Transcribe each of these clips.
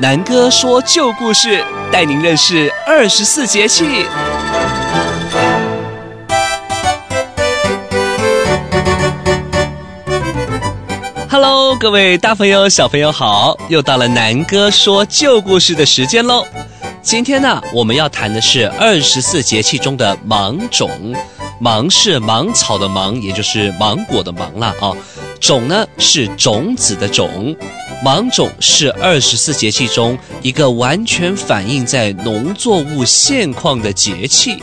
南哥说旧故事，带您认识二十四节气。Hello，各位大朋友、小朋友好！又到了南哥说旧故事的时间喽。今天呢，我们要谈的是二十四节气中的芒种。芒是芒草的芒，也就是芒果的芒了啊、种呢是种子的种。芒种是二十四节气中一个完全反映在农作物现况的节气。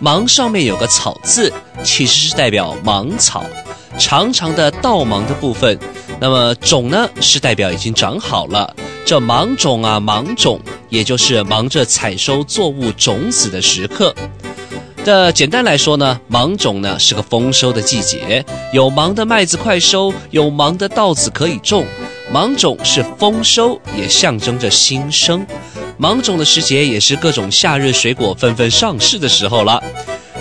芒上面有个草字，其实是代表芒草，长长的倒芒的部分。那么种呢，是代表已经长好了。这芒种啊，芒种，也就是忙着采收作物种子的时刻。的简单来说呢，芒种呢是个丰收的季节，有芒的麦子快收，有芒的稻子可以种。芒种是丰收，也象征着新生。芒种的时节也是各种夏日水果纷纷上市的时候了。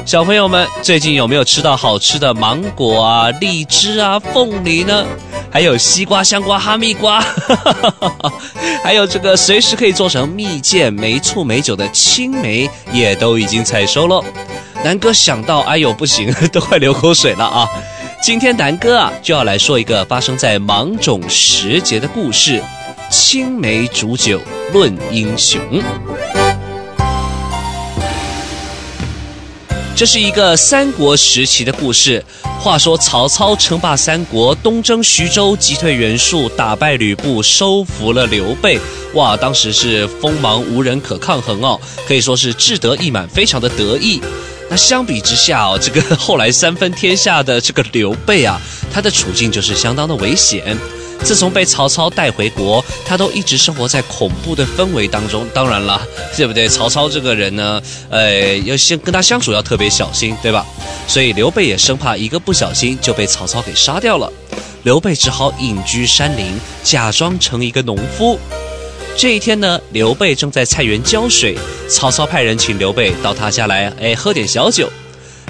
小朋友们最近有没有吃到好吃的芒果啊、荔枝啊、凤梨呢？还有西瓜、香瓜、哈密瓜，还有这个随时可以做成蜜饯、梅醋、梅酒的青梅，也都已经采收喽。南哥想到，哎呦，不行，都快流口水了啊！今天南哥啊，就要来说一个发生在芒种时节的故事：青梅煮酒论英雄。这是一个三国时期的故事。话说曹操称霸三国，东征徐州，击退袁术，打败吕布，收服了刘备。哇，当时是锋芒无人可抗衡哦，可以说是志得意满，非常的得意。那相比之下哦，这个 后来三分天下的这个刘备啊，他的处境就是相当的危险。自从被曹操带回国，他都一直生活在恐怖的氛围当中。当然了，对不对？曹操这个人呢，呃，要先跟他相处要特别小心，对吧？所以刘备也生怕一个不小心就被曹操给杀掉了。刘备只好隐居山林，假装成一个农夫。这一天呢，刘备正在菜园浇水，曹操派人请刘备到他家来，哎，喝点小酒。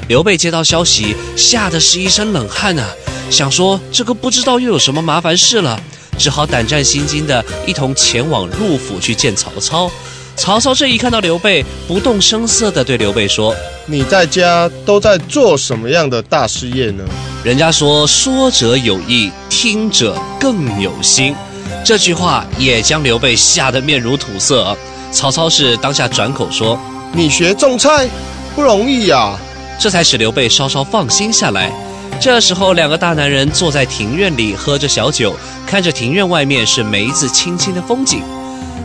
刘备接到消息，吓得是一身冷汗啊。想说这个不知道又有什么麻烦事了，只好胆战心惊的一同前往陆府去见曹操。曹操这一看到刘备，不动声色的对刘备说：“你在家都在做什么样的大事业呢？”人家说说者有意，听者更有心。这句话也将刘备吓得面如土色。曹操是当下转口说：“你学种菜不容易呀。”这才使刘备稍稍放心下来。这时候，两个大男人坐在庭院里喝着小酒，看着庭院外面是梅子青青的风景。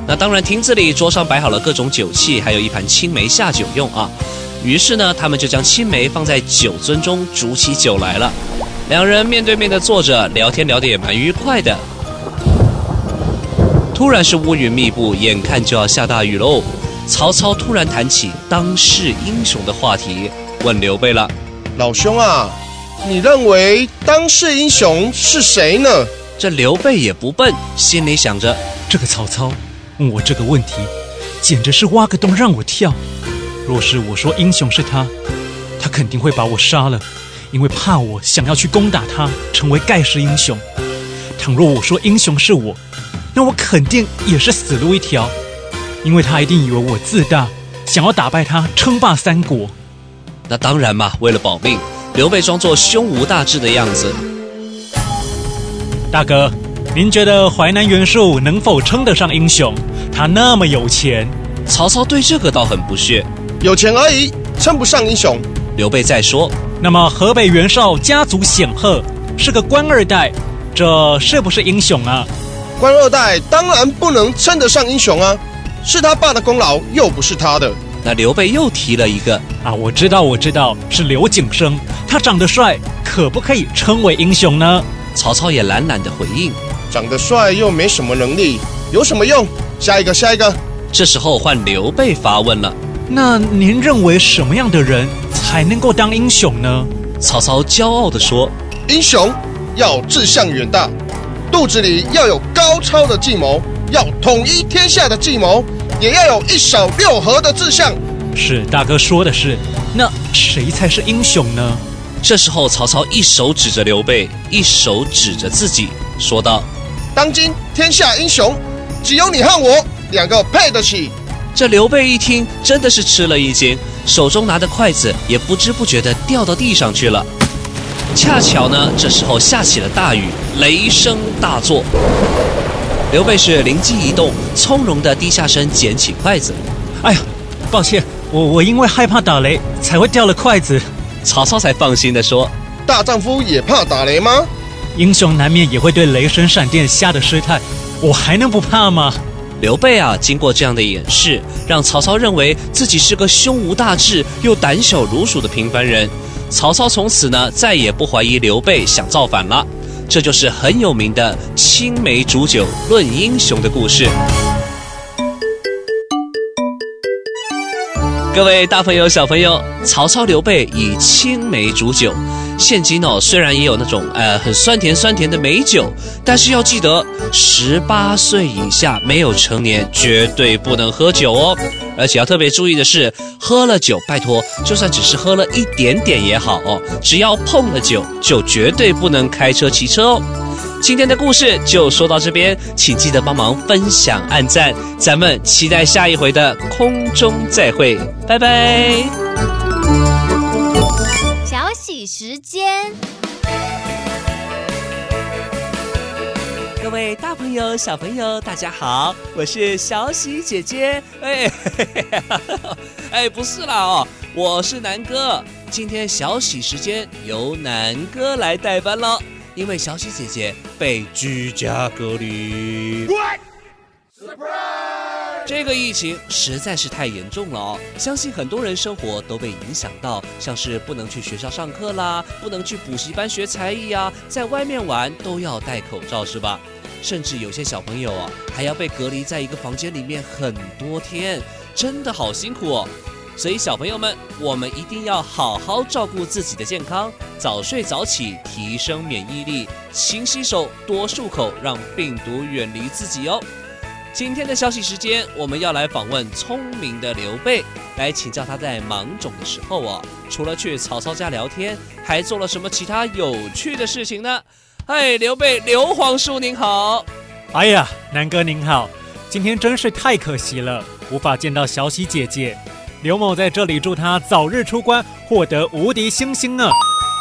那当然，亭子里桌上摆好了各种酒器，还有一盘青梅下酒用啊。于是呢，他们就将青梅放在酒樽中煮起酒来了。两人面对面的坐着聊天，聊得也蛮愉快的。突然是乌云密布，眼看就要下大雨喽。曹操突然谈起当世英雄的话题，问刘备了：“老兄啊。”你认为当世英雄是谁呢？这刘备也不笨，心里想着，这个曹操问我这个问题，简直是挖个洞让我跳。若是我说英雄是他，他肯定会把我杀了，因为怕我想要去攻打他，成为盖世英雄。倘若我说英雄是我，那我肯定也是死路一条，因为他一定以为我自大，想要打败他，称霸三国。那当然嘛，为了保命。刘备装作胸无大志的样子。大哥，您觉得淮南袁术能否称得上英雄？他那么有钱。曹操对这个倒很不屑。有钱而已，称不上英雄。刘备再说。那么河北袁绍家族显赫，是个官二代，这是不是英雄啊？官二代当然不能称得上英雄啊，是他爸的功劳，又不是他的。那刘备又提了一个啊，我知道，我知道，是刘景升，他长得帅，可不可以称为英雄呢？曹操也懒懒的回应：长得帅又没什么能力，有什么用？下一个，下一个。这时候换刘备发问了：那您认为什么样的人才能够当英雄呢？曹操骄傲地说：英雄要志向远大，肚子里要有高超的计谋，要统一天下的计谋。也要有一手六合的志向。是大哥说的是，那谁才是英雄呢？这时候，曹操一手指着刘备，一手指着自己，说道：“当今天下英雄，只有你和我两个配得起。”这刘备一听，真的是吃了一惊，手中拿的筷子也不知不觉的掉到地上去了。恰巧呢，这时候下起了大雨，雷声大作。刘备是灵机一动，从容地低下身捡起筷子。哎呀，抱歉，我我因为害怕打雷才会掉了筷子。曹操才放心地说：“大丈夫也怕打雷吗？英雄难免也会对雷声闪电吓得失态，我还能不怕吗？”刘备啊，经过这样的演示，让曹操认为自己是个胸无大志又胆小如鼠的平凡人。曹操从此呢，再也不怀疑刘备想造反了。这就是很有名的青梅煮酒论英雄的故事。各位大朋友、小朋友，曹操、刘备以青梅煮酒。现今哦，虽然也有那种呃很酸甜酸甜的美酒，但是要记得，十八岁以下没有成年绝对不能喝酒哦。而且要特别注意的是，喝了酒，拜托，就算只是喝了一点点也好哦，只要碰了酒，就绝对不能开车骑车哦。今天的故事就说到这边，请记得帮忙分享、按赞，咱们期待下一回的空中再会，拜拜。时间，各位大朋友、小朋友，大家好，我是小喜姐姐。哎，哎，不是啦哦，我是南哥。今天小喜时间由南哥来代班了。因为小喜姐姐被居家隔离，What? Surprise! 这个疫情实在是太严重了哦，相信很多人生活都被影响到，像是不能去学校上课啦，不能去补习班学才艺呀，在外面玩都要戴口罩，是吧？甚至有些小朋友啊，还要被隔离在一个房间里面很多天，真的好辛苦哦。所以，小朋友们，我们一定要好好照顾自己的健康，早睡早起，提升免疫力，勤洗手，多漱口，让病毒远离自己哦。今天的消息时间，我们要来访问聪明的刘备，来请教他在芒种的时候哦，除了去曹操家聊天，还做了什么其他有趣的事情呢？嗨，刘备，刘皇叔您好。哎呀，南哥您好，今天真是太可惜了，无法见到小喜姐姐。刘某在这里祝他早日出关，获得无敌星星呢。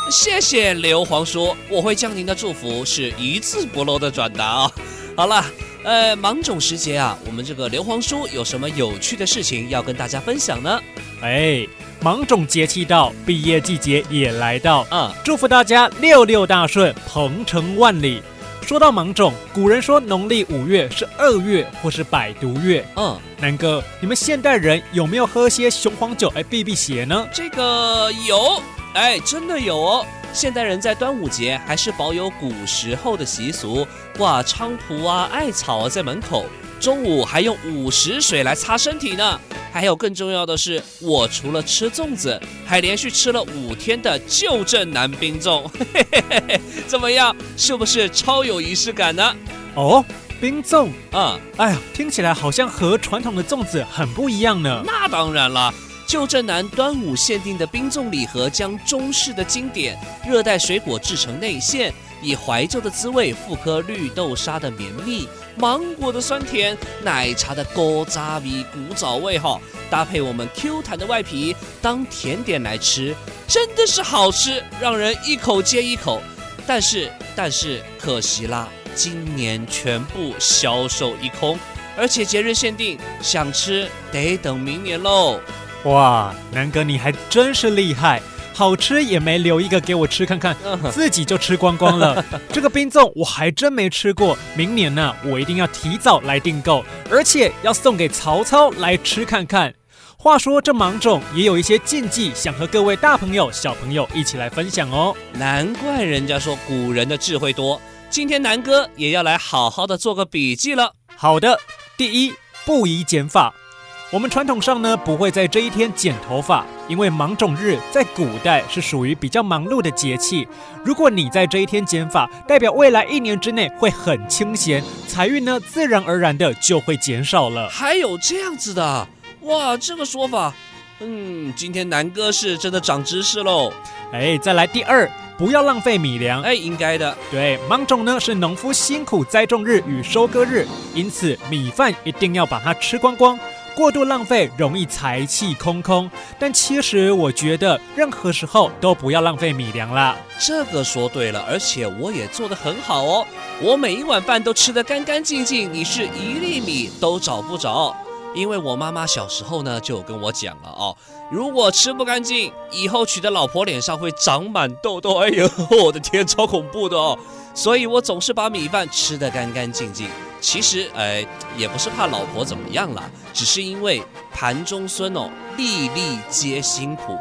谢谢刘皇叔，我会将您的祝福是一字不漏的转达啊。好了，呃，芒种时节啊，我们这个刘皇叔有什么有趣的事情要跟大家分享呢？哎，芒种节气到，毕业季节也来到，嗯，祝福大家六六大顺，鹏程万里。说到芒种，古人说农历五月是二月或是百毒月。嗯，南哥，你们现代人有没有喝些雄黄酒来避避邪呢？这个有，哎，真的有哦。现代人在端午节还是保有古时候的习俗，挂菖蒲啊、艾草啊在门口，中午还用午时水来擦身体呢。还有更重要的是，我除了吃粽子，还连续吃了五天的旧镇南冰粽，嘿 嘿嘿嘿，怎么样？是不是超有仪式感呢？哦，冰粽啊，嗯，哎呀，听起来好像和传统的粽子很不一样呢。那当然了，旧镇南端午限定的冰粽礼盒，将中式的经典热带水果制成内馅。以怀旧的滋味复刻绿豆沙的绵密，芒果的酸甜，奶茶的古早味古早味哈，搭配我们 Q 弹的外皮当甜点来吃，真的是好吃，让人一口接一口。但是但是可惜啦，今年全部销售一空，而且节日限定，想吃得等明年喽。哇，南哥你还真是厉害。好吃也没留一个给我吃看看，自己就吃光光了。这个冰粽我还真没吃过，明年呢，我一定要提早来订购，而且要送给曹操来吃看看。话说这芒种也有一些禁忌，想和各位大朋友、小朋友一起来分享哦。难怪人家说古人的智慧多，今天南哥也要来好好的做个笔记了。好的，第一，不宜剪发。我们传统上呢，不会在这一天剪头发，因为芒种日在古代是属于比较忙碌的节气。如果你在这一天剪发，代表未来一年之内会很清闲，财运呢自然而然的就会减少了。还有这样子的，哇，这个说法嗯，今天南哥是真的长知识喽。哎，再来第二，不要浪费米粮。哎，应该的。对，芒种呢是农夫辛苦栽种日与收割日，因此米饭一定要把它吃光光。过度浪费容易财气空空，但其实我觉得任何时候都不要浪费米粮啦。这个说对了，而且我也做得很好哦。我每一碗饭都吃得干干净净，你是一粒米都找不着。因为我妈妈小时候呢就有跟我讲了哦，如果吃不干净，以后娶的老婆脸上会长满痘痘。哎呦，我的天，超恐怖的哦。所以我总是把米饭吃得干干净净。其实，哎，也不是怕老婆怎么样了，只是因为盘中孙哦，粒粒皆辛苦。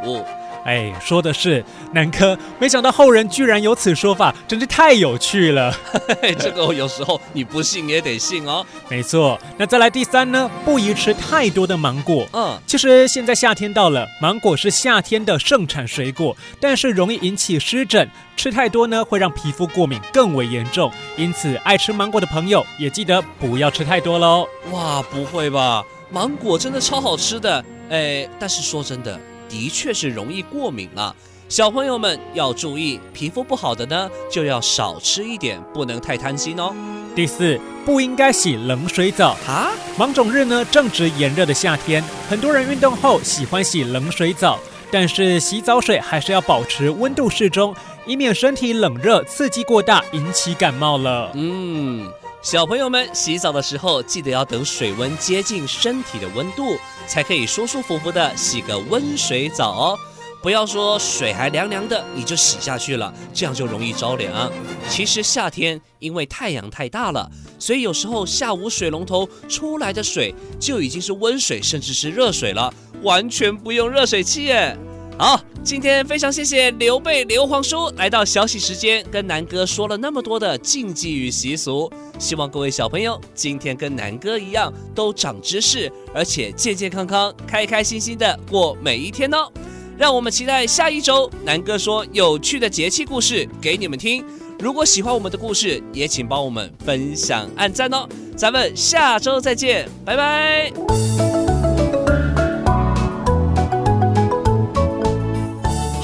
哎，说的是南柯，没想到后人居然有此说法，真是太有趣了。这个有时候你不信也得信哦。没错，那再来第三呢？不宜吃太多的芒果。嗯，其实现在夏天到了，芒果是夏天的盛产水果，但是容易引起湿疹，吃太多呢会让皮肤过敏更为严重。因此，爱吃芒果的朋友也记得不要吃太多喽。哇，不会吧？芒果真的超好吃的。哎，但是说真的。的确是容易过敏了，小朋友们要注意，皮肤不好的呢就要少吃一点，不能太贪心哦。第四，不应该洗冷水澡啊。芒种日呢正值炎热的夏天，很多人运动后喜欢洗冷水澡，但是洗澡水还是要保持温度适中，以免身体冷热刺激过大引起感冒了。嗯。小朋友们洗澡的时候，记得要等水温接近身体的温度，才可以舒舒服服的洗个温水澡哦。不要说水还凉凉的，你就洗下去了，这样就容易着凉。其实夏天因为太阳太大了，所以有时候下午水龙头出来的水就已经是温水，甚至是热水了，完全不用热水器耶。好，今天非常谢谢刘备刘皇叔来到小喜时间，跟南哥说了那么多的禁忌与习俗。希望各位小朋友今天跟南哥一样都长知识，而且健健康康、开开心心的过每一天哦。让我们期待下一周南哥说有趣的节气故事给你们听。如果喜欢我们的故事，也请帮我们分享、按赞哦。咱们下周再见，拜拜。